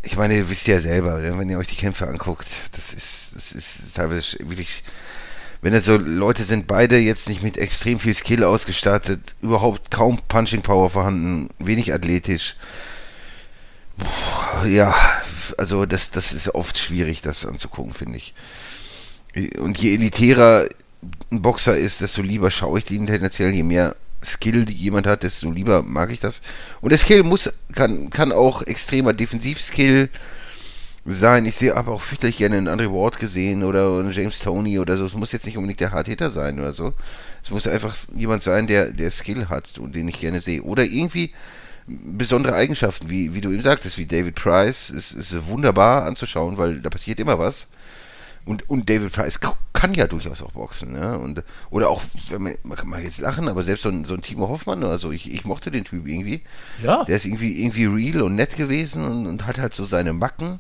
ich meine, ihr wisst ja selber, ne, wenn ihr euch die Kämpfe anguckt, das ist, das ist teilweise wirklich, wenn das so Leute sind, beide jetzt nicht mit extrem viel Skill ausgestattet, überhaupt kaum Punching Power vorhanden, wenig athletisch. Ja, also das, das ist oft schwierig, das anzugucken, finde ich. Und je elitärer ein Boxer ist, desto lieber schaue ich den tendenziell, je mehr Skill jemand hat, desto lieber mag ich das. Und der Skill muss, kann, kann auch extremer Defensivskill sein. Ich sehe aber auch wirklich gerne einen Andre Ward gesehen oder einen James Tony oder so. Es muss jetzt nicht unbedingt der Hardhitter sein oder so. Es muss einfach jemand sein, der, der Skill hat und den ich gerne sehe. Oder irgendwie besondere Eigenschaften, wie, wie du eben sagtest, wie David Price, ist, ist wunderbar anzuschauen, weil da passiert immer was. Und, und David Price kann ja durchaus auch boxen, ne? Und, oder auch, man, man kann mal jetzt lachen, aber selbst so ein, so ein Timo Hoffmann, also ich, ich mochte den Typ irgendwie. Ja. Der ist irgendwie, irgendwie real und nett gewesen und, und hat halt so seine Macken,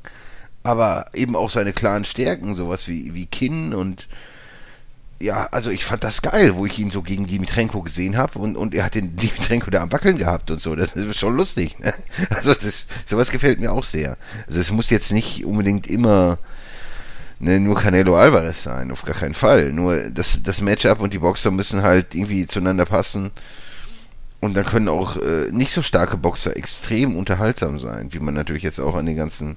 aber eben auch seine klaren Stärken, sowas wie, wie Kinn und ja, also ich fand das geil, wo ich ihn so gegen Dimitrenko gesehen habe und, und er hat den Dimitrenko da am Wackeln gehabt und so. Das ist schon lustig. Ne? <laughs> Also das, sowas gefällt mir auch sehr. Also es muss jetzt nicht unbedingt immer ne, nur Canelo Alvarez sein, auf gar keinen Fall. Nur das, das Matchup und die Boxer müssen halt irgendwie zueinander passen. Und dann können auch äh, nicht so starke Boxer extrem unterhaltsam sein, wie man natürlich jetzt auch an den ganzen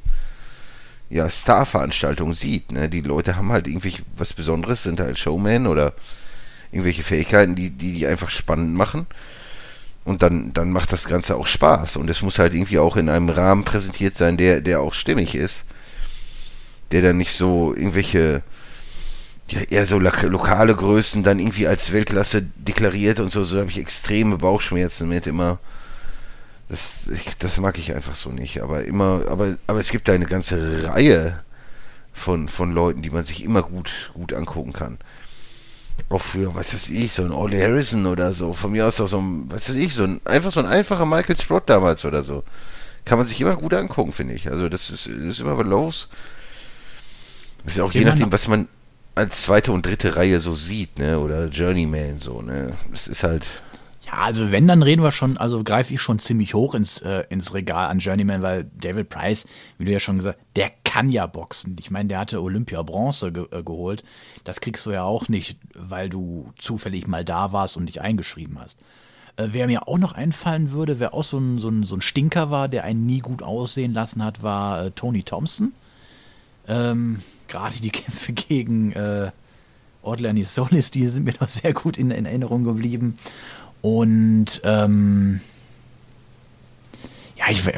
ja, Star-Veranstaltungen sieht. Ne? Die Leute haben halt irgendwie was Besonderes, sind halt Showman oder irgendwelche Fähigkeiten, die, die die einfach spannend machen. Und dann, dann macht das Ganze auch Spaß. Und es muss halt irgendwie auch in einem Rahmen präsentiert sein, der, der auch stimmig ist. Der dann nicht so irgendwelche, ja, eher so lokale Größen dann irgendwie als Weltklasse deklariert und so. So habe ich extreme Bauchschmerzen mit immer. Das, ich, das mag ich einfach so nicht. Aber immer, aber, aber es gibt da eine ganze Reihe von, von Leuten, die man sich immer gut, gut angucken kann. Auch für, was weiß ich, so ein Ollie Harrison oder so. Von mir aus auch so ein, was weiß ich, so ein, einfach so ein einfacher Michael Sprott damals oder so. Kann man sich immer gut angucken, finde ich. Also das ist, das ist immer was los. Das ist auch je nachdem, was man als zweite und dritte Reihe so sieht, ne? Oder Journeyman so, ne? Das ist halt. Ja, also wenn, dann reden wir schon, also greife ich schon ziemlich hoch ins, äh, ins Regal an Journeyman, weil David Price, wie du ja schon gesagt der kann ja boxen. Ich meine, der hatte Olympia Bronze ge äh, geholt. Das kriegst du ja auch nicht, weil du zufällig mal da warst und dich eingeschrieben hast. Äh, wer mir auch noch einfallen würde, wer auch so ein, so, ein, so ein Stinker war, der einen nie gut aussehen lassen hat, war äh, Tony Thompson. Ähm, Gerade die Kämpfe gegen äh, Orlani Solis, die sind mir noch sehr gut in, in Erinnerung geblieben. Und ähm, ja, ich,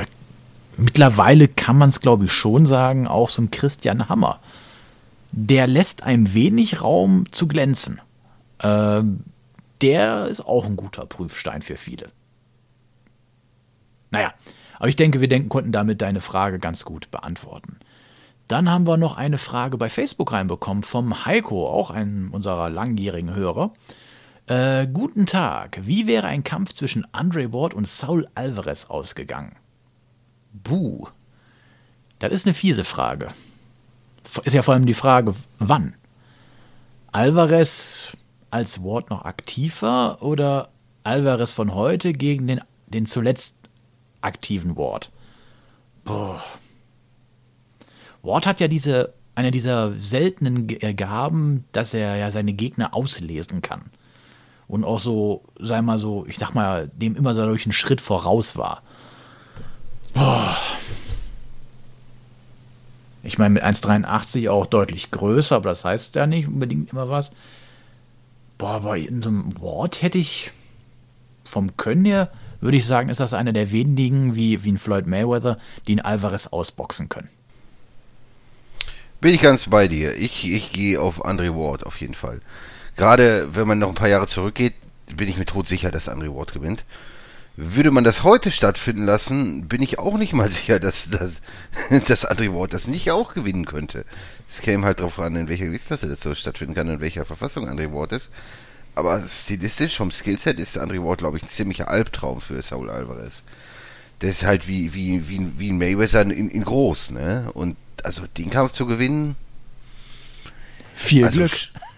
mittlerweile kann man es, glaube ich, schon sagen, auch so ein Christian Hammer. Der lässt einem wenig Raum zu glänzen. Ähm, der ist auch ein guter Prüfstein für viele. Naja, aber ich denke, wir denken, konnten damit deine Frage ganz gut beantworten. Dann haben wir noch eine Frage bei Facebook reinbekommen vom Heiko, auch einem unserer langjährigen Hörer. Äh, guten Tag. Wie wäre ein Kampf zwischen Andre Ward und Saul Alvarez ausgegangen? Buh. Das ist eine fiese Frage. Ist ja vor allem die Frage, wann? Alvarez als Ward noch aktiver oder Alvarez von heute gegen den, den zuletzt aktiven Ward? Boah. Ward hat ja diese, eine dieser seltenen äh, Gaben, dass er ja seine Gegner auslesen kann. Und auch so, sei mal so, ich sag mal, dem immer so durch einen Schritt voraus war. Boah. Ich meine, mit 1,83 auch deutlich größer, aber das heißt ja nicht unbedingt immer was. Boah, aber in so einem Ward hätte ich vom Können her, würde ich sagen, ist das einer der wenigen, wie, wie ein Floyd Mayweather, die einen Alvarez ausboxen können. Bin ich ganz bei dir. Ich, ich gehe auf Andre Ward auf jeden Fall. Gerade wenn man noch ein paar Jahre zurückgeht, bin ich mir tot sicher, dass Andre Ward gewinnt. Würde man das heute stattfinden lassen, bin ich auch nicht mal <laughs> sicher, dass, dass, dass Andre Ward das nicht auch gewinnen könnte. Es käme halt darauf an, in welcher Gewichtsklasse das so stattfinden kann, in welcher Verfassung Andre Ward ist. Aber stilistisch vom Skillset ist Andre Ward, glaube ich, ein ziemlicher Albtraum für Saul Alvarez. Der ist halt wie, wie, wie, wie ein Mayweather in, in groß, ne? Und also den Kampf zu gewinnen, Viel also Glück.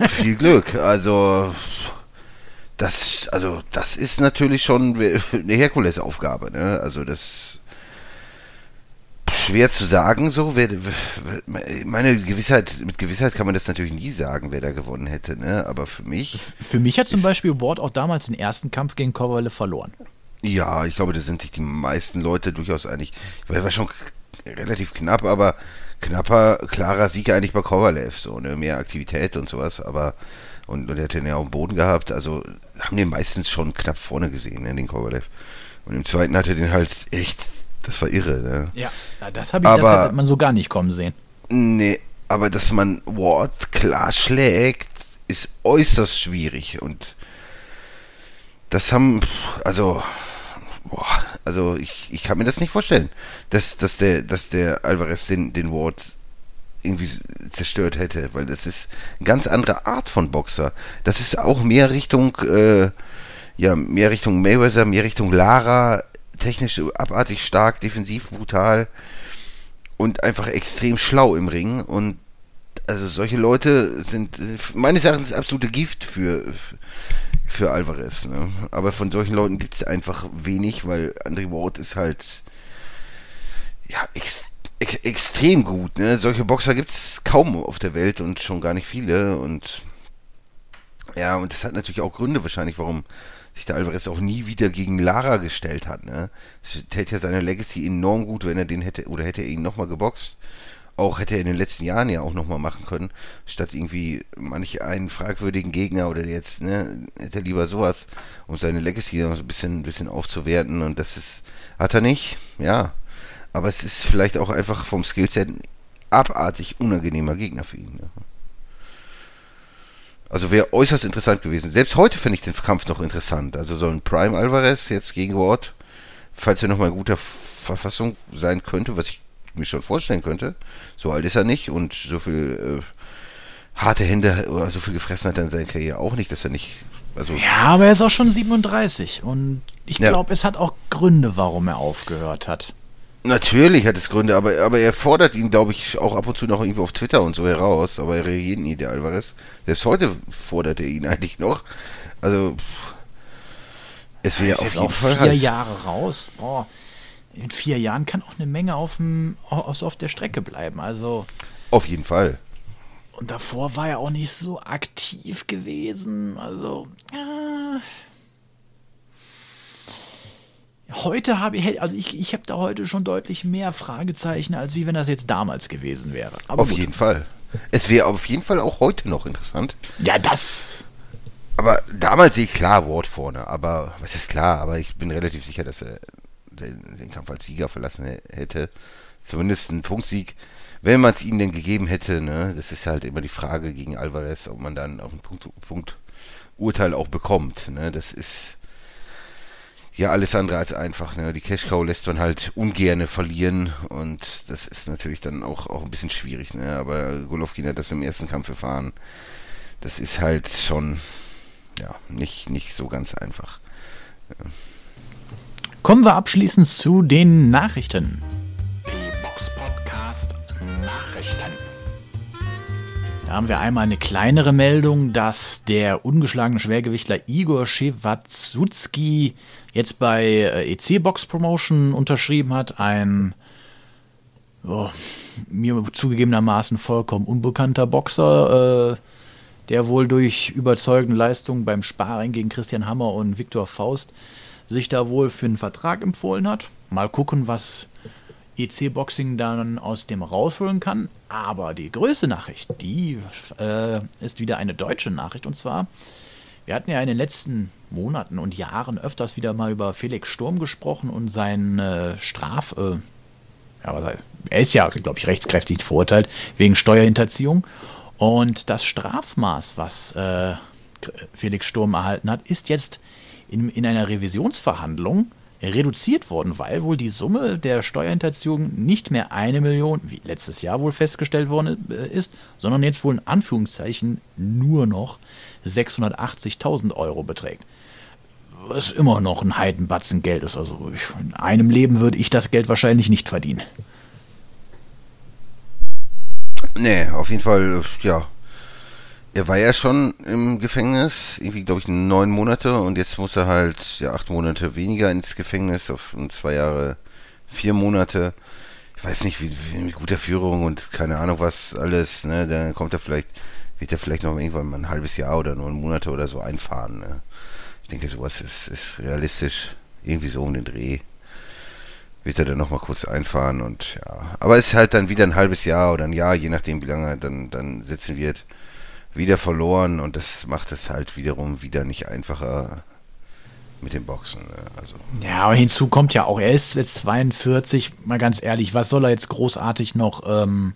Viel Glück. Also das, also das ist natürlich schon eine Herkulesaufgabe. Ne? Also das schwer zu sagen. So, wer, meine Gewissheit, mit Gewissheit kann man das natürlich nie sagen, wer da gewonnen hätte. Ne? Aber für mich, Für mich hat zum Beispiel Ward auch damals den ersten Kampf gegen Kovalev verloren. ja, ich glaube, da sind sich die meisten Leute durchaus einig. Weil war schon relativ knapp, aber knapper, klarer Sieg eigentlich bei Kovalev, so, ne, mehr Aktivität und sowas, aber, und, und er hat den ja auf dem Boden gehabt, also, haben den meistens schon knapp vorne gesehen, ne, den Kovalev. Und im zweiten hat er den halt echt, das war irre, ne. Ja, das, hab ich, das Aber- hat man so gar nicht kommen sehen. Nee, aber dass man Ward klar schlägt, ist äußerst schwierig und das haben, also, boah, also ich, ich kann mir das nicht vorstellen, dass, dass der, dass der Alvarez den, den Ward irgendwie zerstört hätte, weil das ist eine ganz andere Art von Boxer. Das ist auch mehr Richtung, äh, ja, mehr Richtung Mayweather, mehr Richtung Lara, technisch abartig stark, defensiv brutal und einfach extrem schlau im Ring und also solche Leute sind sind meines Erachtens absolute Gift für für Alvarez. Ne? Aber von solchen Leuten gibt es einfach wenig, weil Andre Ward ist halt ja ex, ex, extrem gut. Ne? Solche Boxer gibt es kaum auf der Welt und schon gar nicht viele und ja, und das hat natürlich auch Gründe wahrscheinlich, warum sich der Alvarez auch nie wieder gegen Lara gestellt hat. Ne? Es täte ja seine Legacy enorm gut, wenn er den hätte, oder hätte er ihn nochmal geboxt. Auch hätte er in den letzten Jahren ja auch nochmal machen können, statt irgendwie manch einen fragwürdigen Gegner oder jetzt, ne, hätte er lieber sowas, um seine Legacy noch so ein bisschen, bisschen aufzuwerten und das ist, hat er nicht, ja. Aber es ist vielleicht auch einfach vom Skillset abartig unangenehmer Gegner für ihn. Ne? Also wäre äußerst interessant gewesen. Selbst heute finde ich den Kampf noch interessant. Also so ein Prime Alvarez jetzt gegen Ward, falls er nochmal in guter Verfassung sein könnte, was ich mir schon vorstellen könnte. So alt ist er nicht und so viel äh, harte Hände oder so viel gefressen hat er in seiner Karriere auch nicht, dass er nicht. Also Ja, aber er ist auch schon 37 und ich Ja. glaube, es hat auch Gründe, warum er aufgehört hat. natürlich hat es Gründe, aber, aber er fordert ihn, glaube ich, auch ab und zu noch irgendwie auf Twitter und so heraus, aber er reagiert nie, der Alvarez. Selbst heute fordert er ihn eigentlich noch. Also es wäre auf jeden auch Fall vier heiß. Jahre raus. Boah, in vier Jahren kann auch eine Menge auf, dem, auf, auf der Strecke bleiben. Also, Auf jeden Fall. und davor war er auch nicht so aktiv gewesen. Also, ja. Heute habe ich, also ich, ich habe da heute schon deutlich mehr Fragezeichen, als wie wenn das jetzt damals gewesen wäre. Aber Auf gut. jeden Fall. Es wäre auf jeden Fall auch heute noch interessant. Ja, das. Aber damals sehe ich klar Ward vorne. Aber was ist klar? Aber ich bin relativ sicher, dass er den, den Kampf als Sieger verlassen hä- hätte. Zumindest einen Punktsieg. Wenn man es ihm denn gegeben hätte, ne? Das ist halt immer die Frage gegen Alvarez, ob man dann auch einen Punkt, Punkt Urteil auch bekommt. Ne? Das ist ja alles andere als einfach. Ne? Die Cash Cow lässt man halt ungerne verlieren und das ist natürlich dann auch, auch ein bisschen schwierig. Ne? Aber Golovkin hat das im ersten Kampf erfahren. Das ist halt schon ja, nicht, nicht so ganz einfach. Ja. Kommen wir abschließend zu den Nachrichten. Die Box Podcast Nachrichten. Da haben wir einmal eine kleinere Meldung, dass der ungeschlagene Schwergewichtler Igor Shewatsutski jetzt bei äh, EC Box Promotion unterschrieben hat. Ein oh, mir zugegebenermaßen vollkommen unbekannter Boxer, äh, der wohl durch überzeugende Leistungen beim Sparring gegen Christian Hammer und Viktor Faust sich da wohl für einen Vertrag empfohlen hat. Mal gucken, was EC Boxing dann aus dem rausholen kann. Aber die größte Nachricht, die äh, ist wieder eine deutsche Nachricht. Und zwar, wir hatten ja in den letzten Monaten und Jahren öfters wieder mal über Felix Sturm gesprochen und seinen äh, Straf... Äh, ja, er ist ja, glaube ich, rechtskräftig verurteilt wegen Steuerhinterziehung. Und das Strafmaß, was äh, Felix Sturm erhalten hat, ist jetzt in, in einer Revisionsverhandlung reduziert worden, weil wohl die Summe der Steuerhinterziehung nicht mehr eine Million, wie letztes Jahr wohl festgestellt worden äh, ist, sondern jetzt wohl in Anführungszeichen nur noch 680.000 Euro beträgt. Was immer noch ein Heidenbatzen Geld ist. Also in einem Leben würde ich das Geld wahrscheinlich nicht verdienen. Nee, auf jeden Fall, ja. Er war ja schon im Gefängnis, irgendwie, glaube ich, neun Monate und jetzt muss er halt, ja, acht Monate weniger ins Gefängnis, auf zwei Jahre, vier Monate. Ich weiß nicht, wie, wie mit guter Führung und keine Ahnung was alles, ne, dann kommt er vielleicht, wird er vielleicht noch irgendwann mal ein halbes Jahr oder neun Monate oder so einfahren, ne. Ich denke, sowas ist, ist realistisch, irgendwie so um den Dreh wird er dann nochmal kurz einfahren und ja. Aber es ist halt dann wieder ein halbes Jahr oder ein Jahr, je nachdem, wie lange er dann, dann sitzen wird, wieder verloren und das macht es halt wiederum wieder nicht einfacher mit dem Boxen. Ne? Also. Ja, aber hinzu kommt ja auch, er ist jetzt 42, mal ganz ehrlich, was soll er jetzt großartig noch, ähm,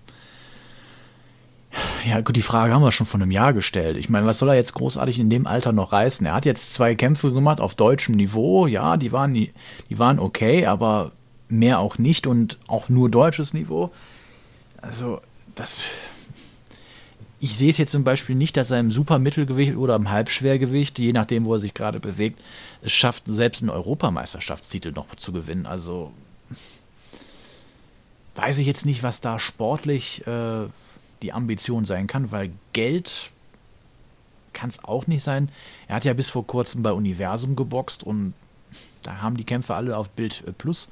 ja, gut, die Frage haben wir schon vor einem Jahr gestellt. Ich meine, was soll er jetzt großartig in dem Alter noch reißen? Er hat jetzt zwei Kämpfe gemacht auf deutschem Niveau. Ja, die waren, die, die waren okay, aber mehr auch nicht und auch nur deutsches Niveau. Also, das. Ich sehe es jetzt zum Beispiel nicht, dass er im Supermittelgewicht oder im Halbschwergewicht, je nachdem, wo er sich gerade bewegt, es schafft, selbst einen Europameisterschaftstitel noch zu gewinnen. Also weiß ich jetzt nicht, was da sportlich äh, die Ambition sein kann, weil Geld kann es auch nicht sein. Er hat ja bis vor kurzem bei Universum geboxt und da haben die Kämpfe alle auf Bild Plus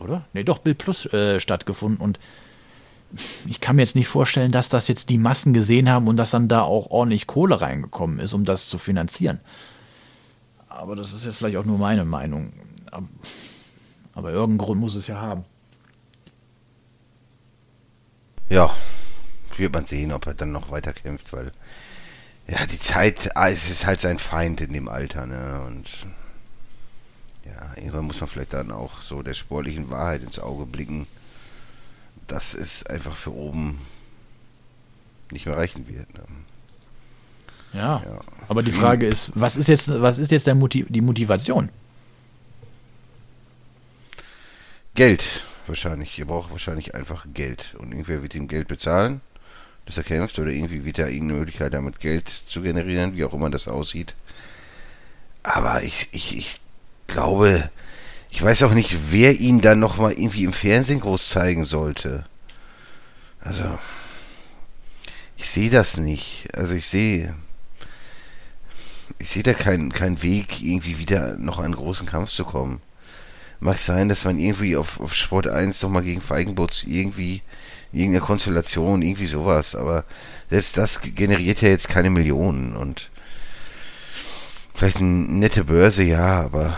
oder? Ne, doch, Bild Plus äh, stattgefunden und ich kann mir jetzt nicht vorstellen, dass das jetzt die Massen gesehen haben und dass dann da auch ordentlich Kohle reingekommen ist, um das zu finanzieren. Aber das ist jetzt vielleicht auch nur meine Meinung. Aber, aber irgendeinen Grund muss es ja haben. Ja, wird man sehen, ob er dann noch weiter kämpft, weil ja, die Zeit, ah, es ist halt sein Feind in dem Alter, ne? Und ja, irgendwann muss man vielleicht dann auch so der sportlichen Wahrheit ins Auge blicken, dass es einfach für oben nicht mehr reichen wird. Ne? Ja, ja, aber die Frage ist, was ist jetzt, was ist jetzt der Motiv die Motivation? Geld, wahrscheinlich. Ihr braucht wahrscheinlich einfach Geld. Und irgendwer wird ihm Geld bezahlen, dass er kämpft, oder irgendwie wird er irgendeine Möglichkeit damit Geld zu generieren, wie auch immer das aussieht. Aber ich, ich, ich glaube, ich weiß auch nicht, wer ihn dann nochmal irgendwie im Fernsehen groß zeigen sollte. Also, ich sehe das nicht. Also ich sehe, ich sehe da keinen kein Weg, irgendwie wieder noch einen großen Kampf zu kommen. Mag sein, dass man irgendwie auf, auf Sport 1 nochmal gegen Feigenbutz irgendwie irgendeine Konstellation, irgendwie sowas, aber selbst das generiert ja jetzt keine Millionen und Vielleicht eine nette Börse, ja, aber,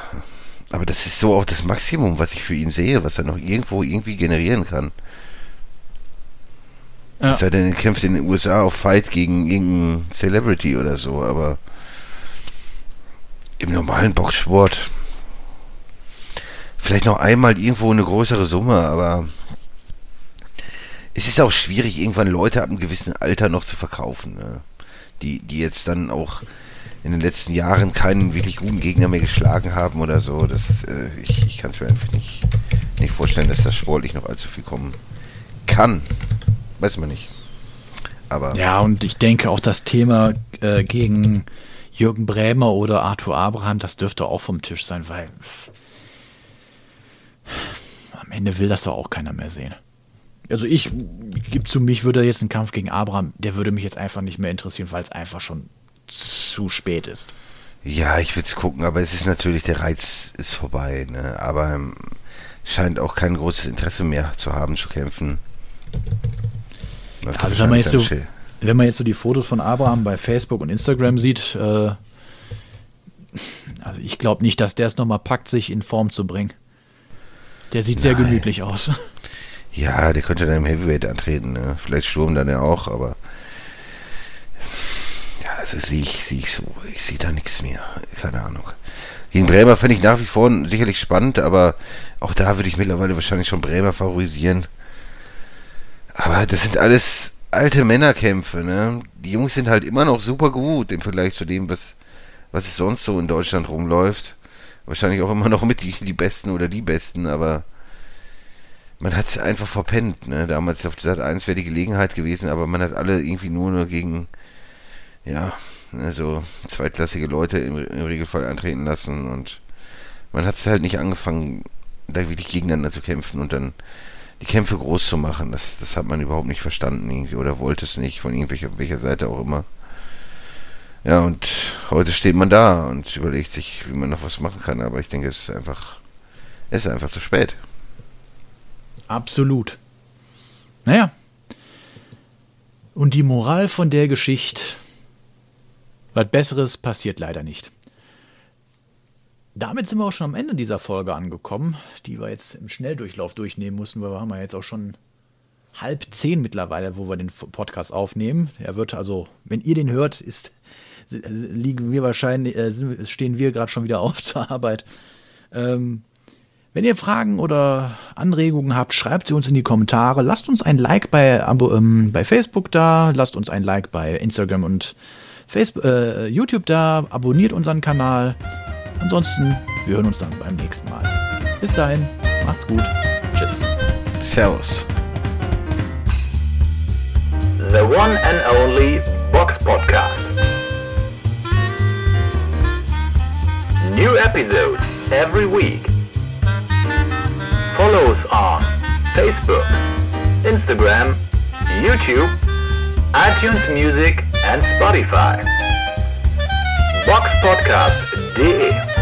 aber das ist so auch das Maximum, was ich für ihn sehe, was er noch irgendwo irgendwie generieren kann. Ja. Es sei denn, er kämpft in den USA auf Fight gegen irgendeinen Celebrity oder so, aber im normalen Boxsport vielleicht noch einmal irgendwo eine größere Summe, aber es ist auch schwierig, irgendwann Leute ab einem gewissen Alter noch zu verkaufen, ne? die, die jetzt dann auch in den letzten Jahren keinen wirklich guten Gegner mehr geschlagen haben oder so. Das, äh, ich ich kann es mir einfach nicht, nicht vorstellen, dass das sportlich noch allzu viel kommen kann. Weiß man nicht. Aber Ja, und ich denke auch das Thema äh, gegen Jürgen Brämer oder Arthur Abraham, das dürfte auch vom Tisch sein, weil am Ende will das doch auch keiner mehr sehen. Also ich gebe zu mich, würde jetzt ein Kampf gegen Abraham, der würde mich jetzt einfach nicht mehr interessieren, weil es einfach schon zu spät ist. Ja, ich würde es gucken, aber es ist natürlich, der Reiz ist vorbei, ne? Aber ähm, scheint auch kein großes Interesse mehr zu haben, zu kämpfen. Läuft Also wenn man, jetzt so, wenn man jetzt so die Fotos von Abraham bei Facebook und Instagram sieht, äh, also ich glaube nicht, dass der es nochmal packt, sich in Form zu bringen. Der sieht sehr Nein. gemütlich aus. <laughs> Ja, der könnte dann im Heavyweight antreten, ne? Vielleicht Sturm dann ja auch, aber ja, also sehe ich, sehe ich so, ich sehe da nichts mehr. Keine Ahnung. Gegen Bremer fände ich nach wie vor sicherlich spannend, aber auch da würde ich mittlerweile wahrscheinlich schon Bremer favorisieren. Aber das sind alles alte Männerkämpfe, ne? Die Jungs sind halt immer noch super gut im Vergleich zu dem, was, was es sonst so in Deutschland rumläuft. Wahrscheinlich auch immer noch mit die, die Besten oder die Besten, aber man hat es einfach verpennt, ne? Damals auf Sat 1 wäre die Gelegenheit gewesen, aber man hat alle irgendwie nur, nur gegen, ja, also zweitklassige Leute im, im Regelfall antreten lassen und man hat es halt nicht angefangen, da wirklich gegeneinander zu kämpfen und dann die Kämpfe groß zu machen. Das, das hat man überhaupt nicht verstanden irgendwie oder wollte es nicht, von irgendwelcher welcher Seite auch immer. Ja, und heute steht man da und überlegt sich, wie man noch was machen kann, aber ich denke, es ist einfach, es ist einfach zu spät. Absolut. Naja. Und die Moral von der Geschichte, was Besseres passiert leider nicht. Damit sind wir auch schon am Ende dieser Folge angekommen, die wir jetzt im Schnelldurchlauf durchnehmen mussten, weil wir haben ja jetzt auch schon halb zehn mittlerweile, wo wir den Podcast aufnehmen. Er wird also, wenn ihr den hört, ist, liegen wir wahrscheinlich, äh, stehen wir gerade schon wieder <laughs> auf zur Arbeit. Ähm, wenn ihr Fragen oder Anregungen habt, schreibt sie uns in die Kommentare. Lasst uns ein Like bei, ähm, bei Facebook da, lasst uns ein Like bei Instagram und Facebook, äh, YouTube da, abonniert unseren Kanal. Ansonsten, wir hören uns dann beim nächsten Mal. Bis dahin, macht's gut. Tschüss. Servus. The one and only Box Podcast. New episodes every week. Follow us on Facebook, Instagram, YouTube, iTunes Music, and Spotify. Box Podcast DE